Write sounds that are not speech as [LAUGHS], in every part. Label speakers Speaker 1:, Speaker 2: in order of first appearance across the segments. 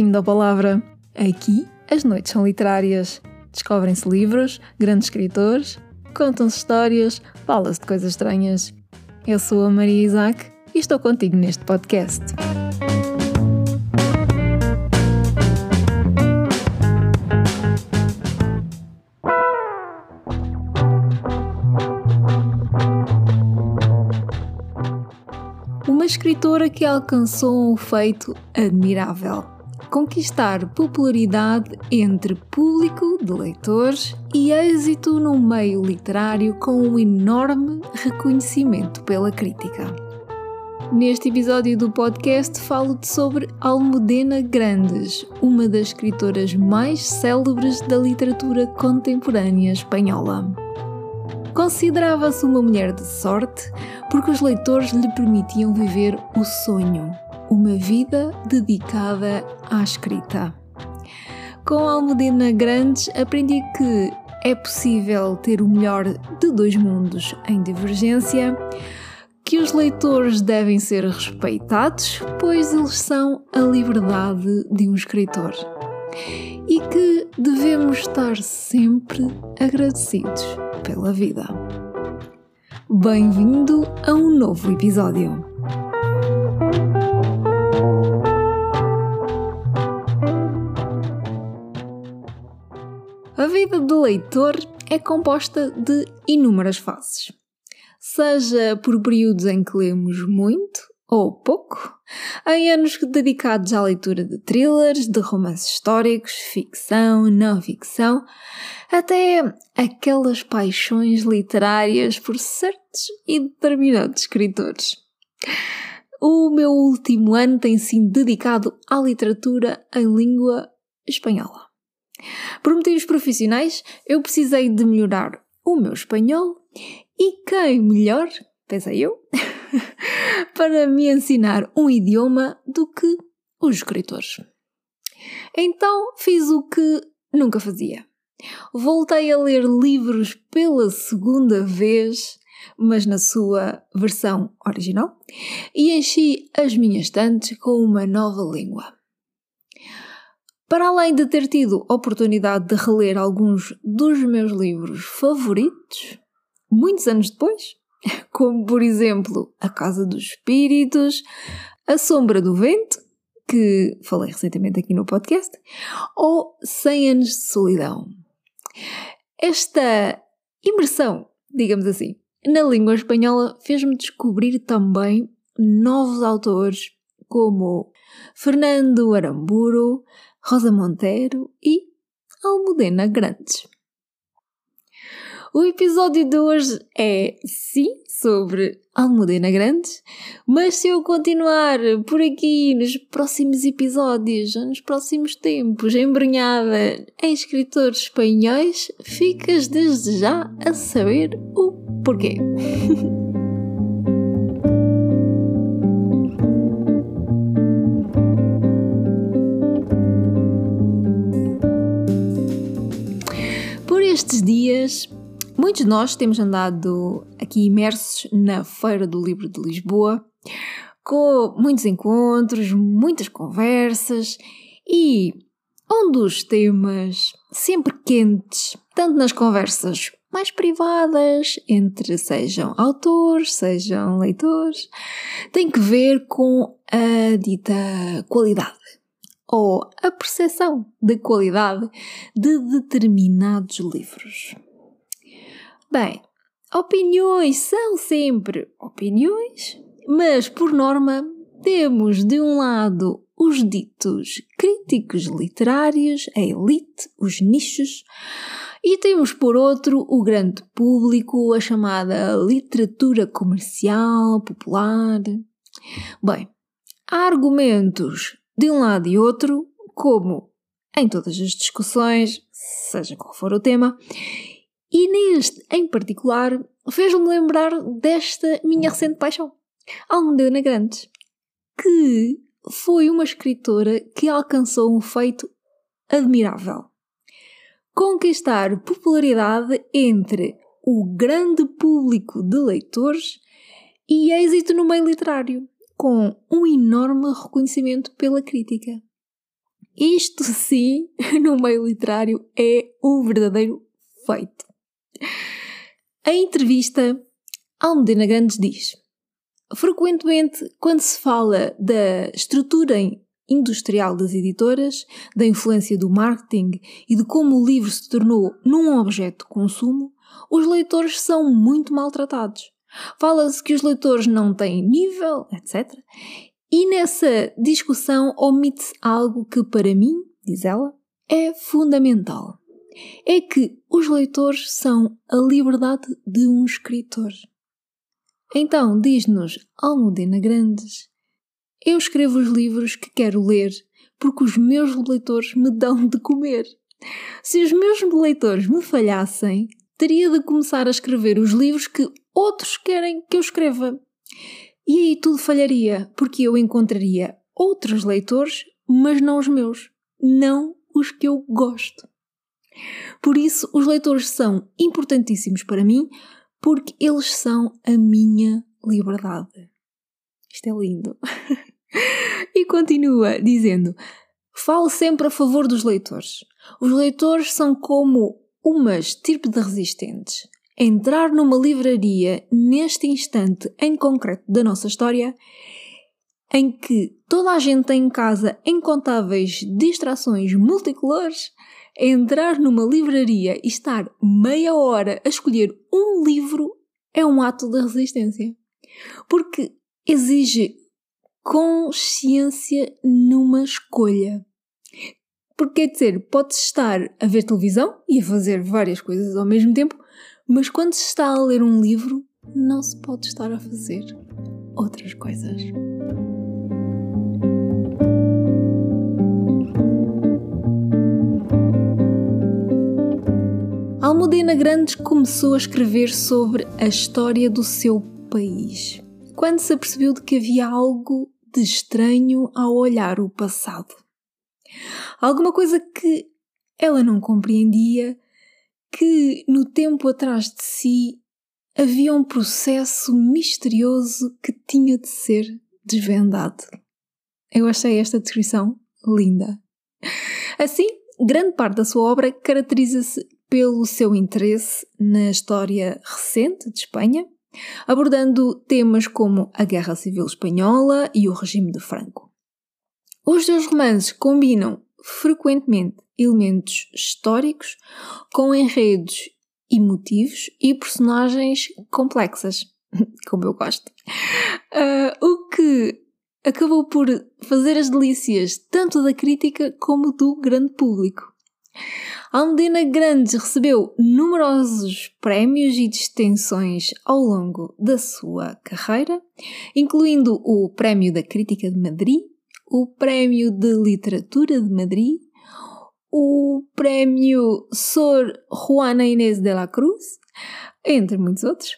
Speaker 1: Bem-vindo à palavra! Aqui as noites são literárias. Descobrem-se livros, grandes escritores, contam-se histórias, fala-se de coisas estranhas. Eu sou a Maria Isaac e estou contigo neste podcast. Uma escritora que alcançou um feito admirável conquistar popularidade entre público de leitores e êxito no meio literário com um enorme reconhecimento pela crítica. Neste episódio do podcast falo-te sobre Almudena Grandes, uma das escritoras mais célebres da literatura contemporânea espanhola. Considerava-se uma mulher de sorte porque os leitores lhe permitiam viver o sonho, uma vida dedicada à escrita. Com Almudena Grandes aprendi que é possível ter o melhor de dois mundos em divergência, que os leitores devem ser respeitados, pois eles são a liberdade de um escritor, e que devemos estar sempre agradecidos pela vida. Bem-vindo a um novo episódio. Vida do leitor é composta de inúmeras fases. Seja por períodos em que lemos muito ou pouco, em anos dedicados à leitura de thrillers, de romances históricos, ficção, não ficção, até aquelas paixões literárias por certos e determinados escritores. O meu último ano tem sido dedicado à literatura em língua espanhola. Por motivos profissionais, eu precisei de melhorar o meu espanhol e quem melhor, pensei eu, [LAUGHS] para me ensinar um idioma do que os escritores. Então fiz o que nunca fazia. Voltei a ler livros pela segunda vez, mas na sua versão original, e enchi as minhas estantes com uma nova língua. Para além de ter tido oportunidade de reler alguns dos meus livros favoritos, muitos anos depois, [LAUGHS] como por exemplo A Casa dos Espíritos, A Sombra do Vento, que falei recentemente aqui no podcast, ou 100 Anos de Solidão. Esta imersão, digamos assim, na língua espanhola fez-me descobrir também novos autores como Fernando Aramburu, Rosa Monteiro e Almudena Grandes. O episódio de hoje é, sim, sobre Almudena Grandes, mas se eu continuar por aqui nos próximos episódios, nos próximos tempos, embrenhada em escritores espanhóis, ficas desde já a saber o porquê. [LAUGHS] estes dias, muitos de nós temos andado aqui imersos na Feira do Livro de Lisboa, com muitos encontros, muitas conversas e um dos temas sempre quentes, tanto nas conversas mais privadas, entre sejam autores, sejam leitores, tem que ver com a dita qualidade ou a percepção de qualidade de determinados livros. Bem, opiniões são sempre opiniões, mas por norma temos de um lado os ditos críticos literários, a elite, os nichos, e temos por outro o grande público, a chamada literatura comercial, popular. Bem, há argumentos de um lado e outro, como em todas as discussões, seja qual for o tema, e neste em particular fez-me lembrar desta minha recente paixão, Almudena Grandes, que foi uma escritora que alcançou um feito admirável. Conquistar popularidade entre o grande público de leitores e êxito no meio literário com um enorme reconhecimento pela crítica. isto sim, [LAUGHS] no meio literário, é um verdadeiro feito. Em entrevista, Almudena Grandes diz: Frequentemente, quando se fala da estrutura industrial das editoras, da influência do marketing e de como o livro se tornou num objeto de consumo, os leitores são muito maltratados. Fala-se que os leitores não têm nível, etc. E nessa discussão omite-se algo que, para mim, diz ela, é fundamental. É que os leitores são a liberdade de um escritor. Então, diz-nos Almudena Grandes, eu escrevo os livros que quero ler porque os meus leitores me dão de comer. Se os meus leitores me falhassem, teria de começar a escrever os livros que outros querem que eu escreva. E aí tudo falharia, porque eu encontraria outros leitores, mas não os meus, não os que eu gosto. Por isso, os leitores são importantíssimos para mim, porque eles são a minha liberdade. Isto é lindo. [LAUGHS] e continua dizendo: Falo sempre a favor dos leitores. Os leitores são como uma estirpe de resistentes entrar numa livraria neste instante em concreto da nossa história, em que toda a gente tem em casa incontáveis distrações multicolores, entrar numa livraria e estar meia hora a escolher um livro é um ato de resistência. Porque exige consciência numa escolha. Porque quer dizer, pode estar a ver televisão e a fazer várias coisas ao mesmo tempo, mas quando se está a ler um livro, não se pode estar a fazer outras coisas. Almudena Grandes começou a escrever sobre a história do seu país, quando se apercebeu de que havia algo de estranho ao olhar o passado. Alguma coisa que ela não compreendia que no tempo atrás de si havia um processo misterioso que tinha de ser desvendado. Eu achei esta descrição linda. Assim, grande parte da sua obra caracteriza-se pelo seu interesse na história recente de Espanha, abordando temas como a Guerra Civil Espanhola e o regime de Franco. Os seus romances combinam frequentemente elementos históricos com enredos emotivos e personagens complexas, [LAUGHS] como eu gosto. Uh, o que acabou por fazer as delícias tanto da crítica como do grande público. Almudena Grandes recebeu numerosos prémios e distinções ao longo da sua carreira, incluindo o Prémio da Crítica de Madrid, o Prémio de Literatura de Madrid, o Prémio Sor Juana Inês de la Cruz, entre muitos outros.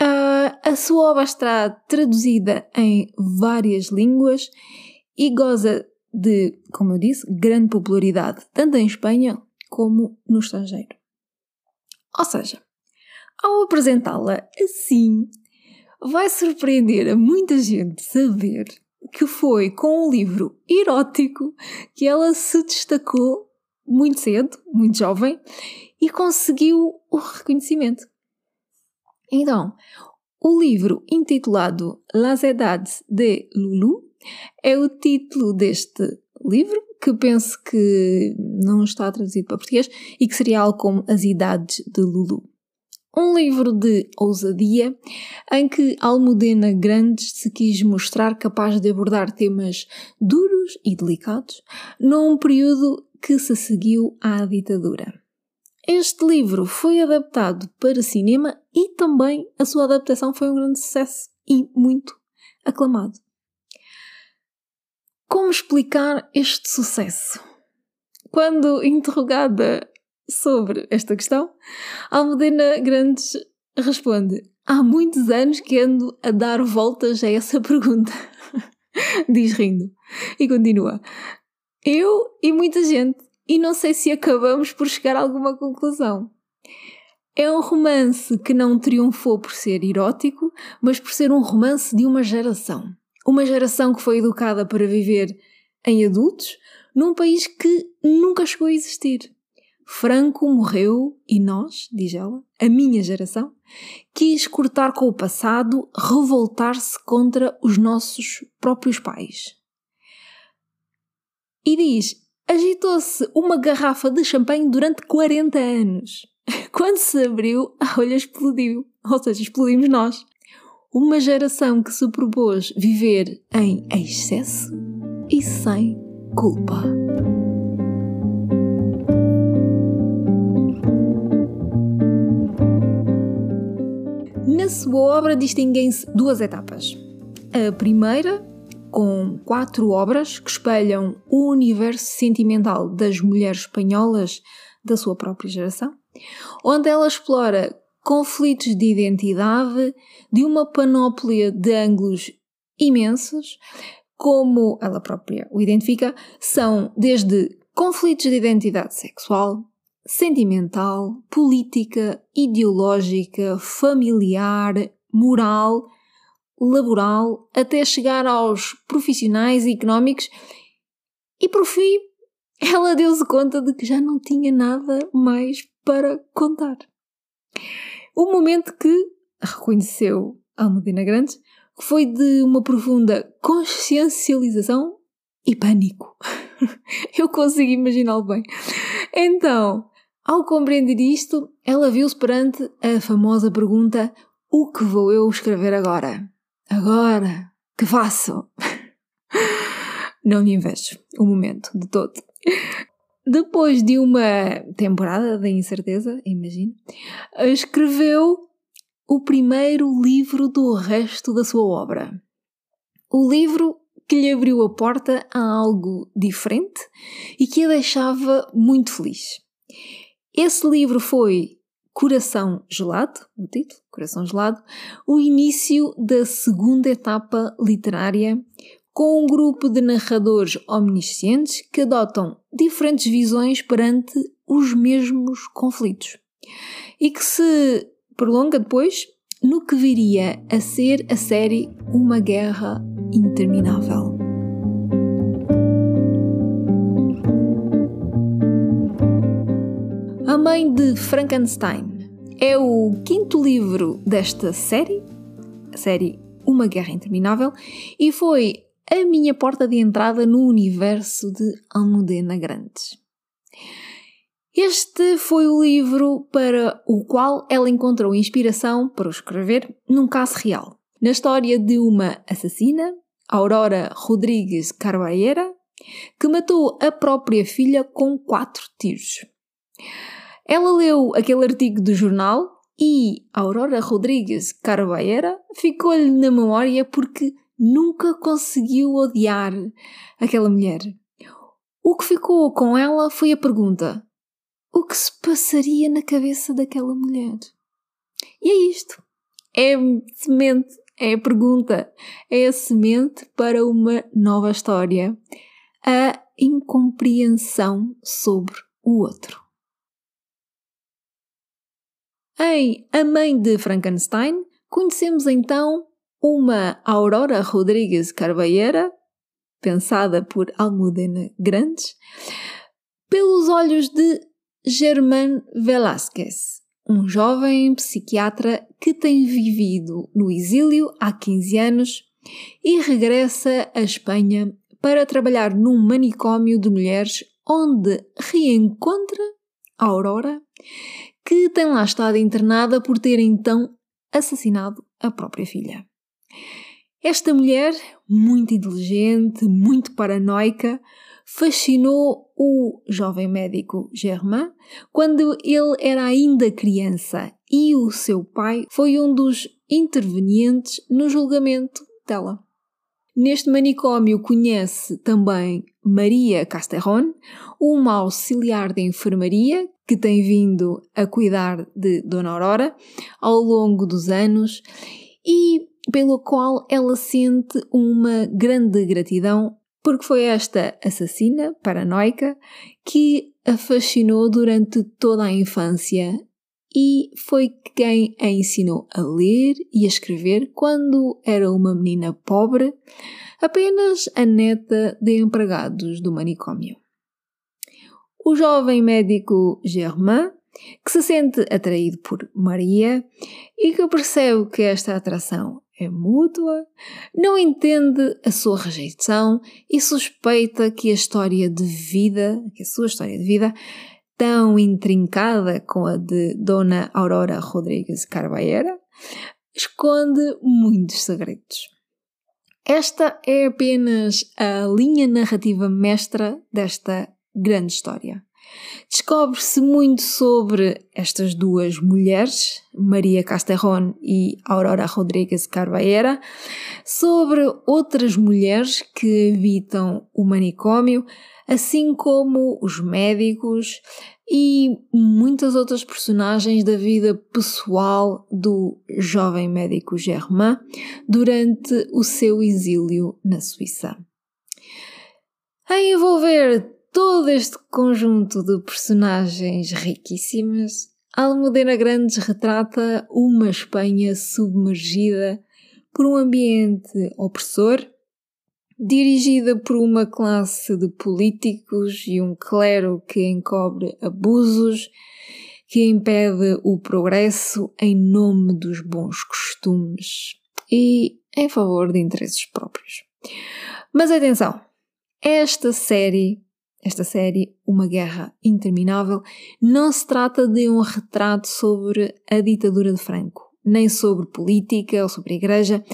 Speaker 1: Uh, a sua obra está traduzida em várias línguas e goza de, como eu disse, grande popularidade, tanto em Espanha como no estrangeiro. Ou seja, ao apresentá-la assim, vai surpreender a muita gente saber que foi com um livro erótico que ela se destacou muito cedo, muito jovem, e conseguiu o reconhecimento. Então, o livro intitulado Las Edades de Lulu é o título deste livro, que penso que não está traduzido para português e que seria algo como As Idades de Lulu. Um livro de ousadia em que Almudena Grandes se quis mostrar capaz de abordar temas duros e delicados num período que se seguiu à ditadura. Este livro foi adaptado para cinema e também a sua adaptação foi um grande sucesso e muito aclamado. Como explicar este sucesso? Quando interrogada sobre esta questão, Almudena Grandes responde: Há muitos anos que ando a dar voltas a essa pergunta. [LAUGHS] Diz rindo. E continua: Eu e muita gente, e não sei se acabamos por chegar a alguma conclusão. É um romance que não triunfou por ser erótico, mas por ser um romance de uma geração. Uma geração que foi educada para viver em adultos, num país que nunca chegou a existir. Franco morreu e nós, diz ela, a minha geração, quis cortar com o passado, revoltar-se contra os nossos próprios pais. E diz: agitou-se uma garrafa de champanhe durante 40 anos. [LAUGHS] Quando se abriu, a olha explodiu. Ou seja, explodimos nós. Uma geração que se propôs viver em excesso e sem culpa. Na sua obra distinguem-se duas etapas. A primeira, com quatro obras que espelham o universo sentimental das mulheres espanholas da sua própria geração, onde ela explora conflitos de identidade de uma panóplia de ângulos imensos, como ela própria o identifica, são desde conflitos de identidade sexual, sentimental, política, ideológica, familiar, moral, laboral, até chegar aos profissionais e económicos, e por fim ela deu-se conta de que já não tinha nada mais para contar. O momento que reconheceu Almudena Grandes foi de uma profunda consciencialização e pânico. [LAUGHS] Eu consigo imaginá-lo bem. Então, ao compreender isto, ela viu-se perante a famosa pergunta: O que vou eu escrever agora? Agora, que faço? [LAUGHS] Não lhe invejo o momento de todo. Depois de uma temporada de incerteza, imagino, escreveu o primeiro livro do resto da sua obra. O livro que lhe abriu a porta a algo diferente e que a deixava muito feliz. Esse livro foi Coração Gelado, o título, Coração Gelado, o início da segunda etapa literária, com um grupo de narradores omniscientes que adotam diferentes visões perante os mesmos conflitos e que se prolonga depois no que viria a ser a série Uma Guerra Interminável. Mãe de Frankenstein é o quinto livro desta série, a série Uma Guerra Interminável, e foi a minha porta de entrada no universo de Almudena Grandes. Este foi o livro para o qual ela encontrou inspiração para o escrever num caso real, na história de uma assassina, Aurora Rodrigues Carvalheira, que matou a própria filha com quatro tiros. Ela leu aquele artigo do jornal e Aurora Rodrigues Carvalheira ficou-lhe na memória porque nunca conseguiu odiar aquela mulher. O que ficou com ela foi a pergunta: o que se passaria na cabeça daquela mulher? E é isto. É semente, é a pergunta, é a semente para uma nova história. A incompreensão sobre o outro. Em A Mãe de Frankenstein, conhecemos então uma Aurora Rodrigues Carvalheira, pensada por Almudena Grandes, pelos olhos de Germán Velázquez, um jovem psiquiatra que tem vivido no exílio há 15 anos e regressa à Espanha para trabalhar num manicômio de mulheres onde reencontra Aurora que tem lá estado internada por ter então assassinado a própria filha. Esta mulher, muito inteligente, muito paranoica, fascinou o jovem médico Germain quando ele era ainda criança e o seu pai foi um dos intervenientes no julgamento dela. Neste manicômio conhece também Maria Casterron, uma auxiliar de enfermaria que tem vindo a cuidar de Dona Aurora ao longo dos anos e pelo qual ela sente uma grande gratidão porque foi esta assassina paranoica que a fascinou durante toda a infância e foi quem a ensinou a ler e a escrever quando era uma menina pobre, apenas a neta de empregados do manicômio. O jovem médico Germain, que se sente atraído por Maria e que percebe que esta atração é mútua, não entende a sua rejeição e suspeita que a história de vida, que a sua história de vida, tão intrincada com a de Dona Aurora Rodrigues Carvalheira, esconde muitos segredos. Esta é apenas a linha narrativa mestra desta grande história. Descobre-se muito sobre estas duas mulheres, Maria Casterron e Aurora Rodrigues Carvalheira, sobre outras mulheres que habitam o manicômio, assim como os médicos e muitas outras personagens da vida pessoal do jovem médico Germain durante o seu exílio na Suíça. A envolver todo este conjunto de personagens riquíssimas, Almudena Grandes retrata uma Espanha submergida por um ambiente opressor, dirigida por uma classe de políticos e um clero que encobre abusos, que impede o progresso em nome dos bons costumes e em favor de interesses próprios. Mas atenção, esta série esta série, Uma Guerra Interminável, não se trata de um retrato sobre a ditadura de Franco, nem sobre política ou sobre a igreja.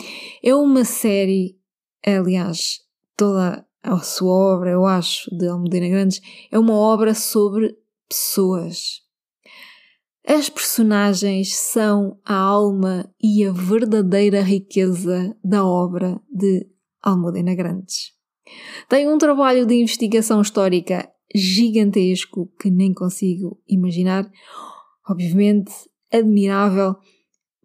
Speaker 1: É uma série, aliás, toda a sua obra, eu acho, de Almudena Grandes, é uma obra sobre pessoas. As personagens são a alma e a verdadeira riqueza da obra de Almudena Grandes. Tem um trabalho de investigação histórica gigantesco que nem consigo imaginar, obviamente admirável,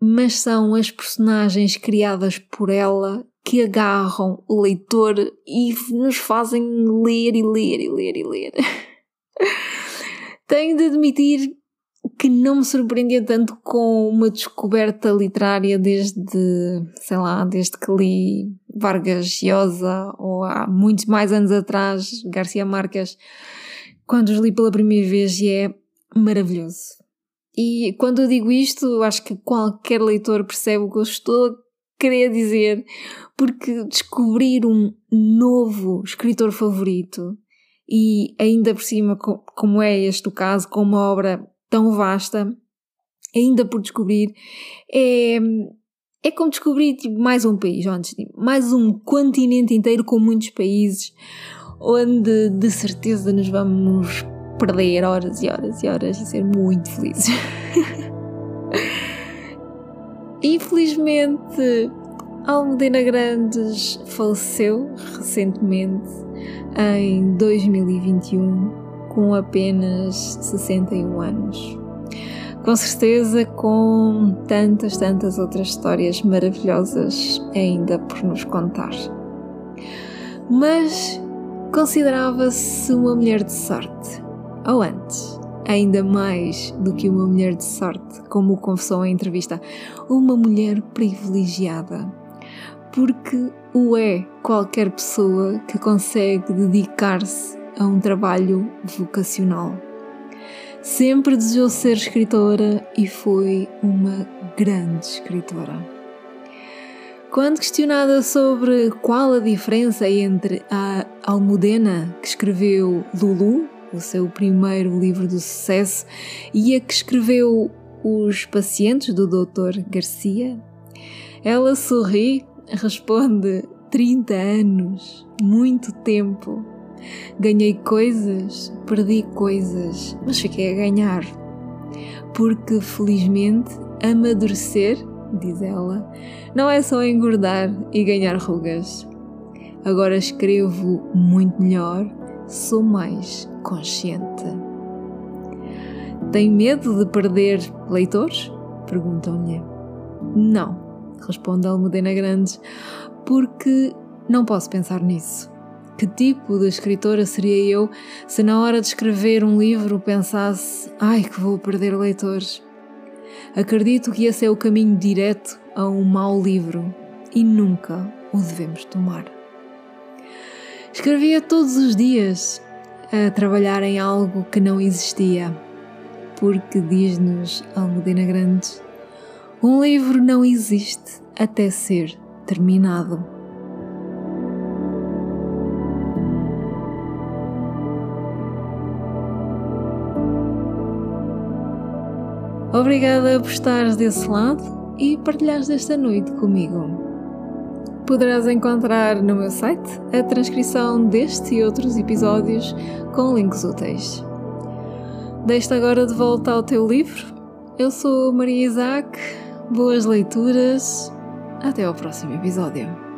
Speaker 1: mas são as personagens criadas por ela que agarram o leitor e nos fazem ler e ler e ler e ler. [LAUGHS] Tenho de admitir que não me surpreendia tanto com uma descoberta literária desde, sei lá, desde que li Vargas Llosa ou há muitos mais anos atrás Garcia Marques, quando os li pela primeira vez e é maravilhoso. E quando eu digo isto, acho que qualquer leitor percebe o que eu estou a querer dizer, porque descobrir um novo escritor favorito e ainda por cima, como é este o caso, com uma obra tão vasta, ainda por descobrir, é, é como descobrir tipo, mais um país, antes, mais um continente inteiro com muitos países, onde de certeza nos vamos perder horas e horas e horas e ser muito felizes. [LAUGHS] Infelizmente, Almudena Grandes faleceu recentemente em 2021 com apenas 61 anos. Com certeza, com tantas, tantas outras histórias maravilhosas ainda por nos contar. Mas considerava-se uma mulher de sorte, ou antes, ainda mais do que uma mulher de sorte, como confessou em entrevista, uma mulher privilegiada. Porque o é qualquer pessoa que consegue dedicar-se a um trabalho vocacional. Sempre desejou ser escritora e foi uma grande escritora. Quando questionada sobre qual a diferença entre a Almudena, que escreveu Lulu, o seu primeiro livro de sucesso, e a que escreveu Os Pacientes do Dr. Garcia, ela sorri, responde: 30 anos, muito tempo. Ganhei coisas, perdi coisas, mas fiquei a ganhar. Porque felizmente amadurecer, diz ela, não é só engordar e ganhar rugas. Agora escrevo muito melhor, sou mais consciente. Tem medo de perder leitores? Perguntam-lhe. Não, responde Almudena Grandes, porque não posso pensar nisso. Que tipo de escritora seria eu se na hora de escrever um livro pensasse: ai que vou perder leitores? Acredito que esse é o caminho direto a um mau livro e nunca o devemos tomar. Escrevia todos os dias, a trabalhar em algo que não existia, porque diz-nos Almudena Grande, um livro não existe até ser terminado. Obrigada por estares desse lado e partilhares esta noite comigo. Poderás encontrar no meu site a transcrição deste e outros episódios com links úteis. Deixo-te agora de volta ao teu livro. Eu sou Maria Isaac. Boas leituras. Até ao próximo episódio.